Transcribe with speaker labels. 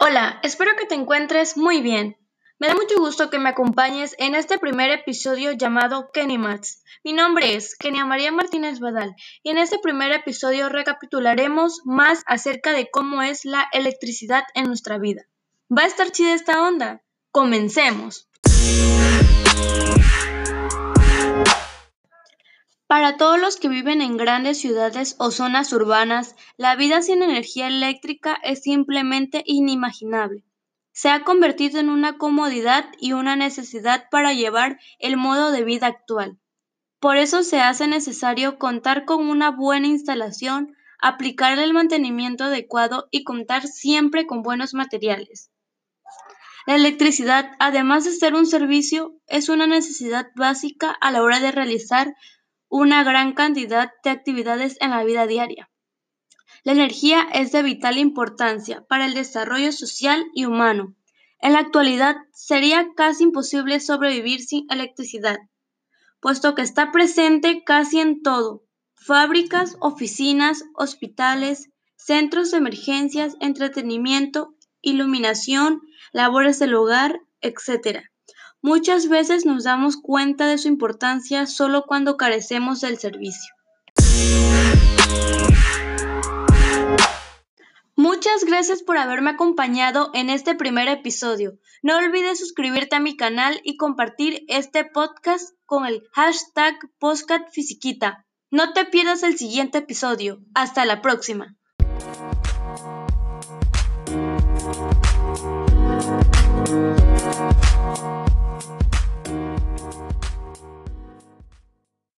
Speaker 1: Hola, espero que te encuentres muy bien. Me da mucho gusto que me acompañes en este primer episodio llamado Kenny Mats. Mi nombre es Kenia María Martínez Badal y en este primer episodio recapitularemos más acerca de cómo es la electricidad en nuestra vida. ¿Va a estar chida esta onda? Comencemos. Para todos los que viven en grandes ciudades o zonas urbanas, la vida sin energía eléctrica es simplemente inimaginable. Se ha convertido en una comodidad y una necesidad para llevar el modo de vida actual. Por eso se hace necesario contar con una buena instalación, aplicar el mantenimiento adecuado y contar siempre con buenos materiales. La electricidad, además de ser un servicio, es una necesidad básica a la hora de realizar una gran cantidad de actividades en la vida diaria. La energía es de vital importancia para el desarrollo social y humano. En la actualidad sería casi imposible sobrevivir sin electricidad, puesto que está presente casi en todo, fábricas, oficinas, hospitales, centros de emergencias, entretenimiento, iluminación, labores del hogar, etc. Muchas veces nos damos cuenta de su importancia solo cuando carecemos del servicio. Muchas gracias por haberme acompañado en este primer episodio. No olvides suscribirte a mi canal y compartir este podcast con el hashtag PostcatFisiquita. No te pierdas el siguiente episodio. Hasta la próxima.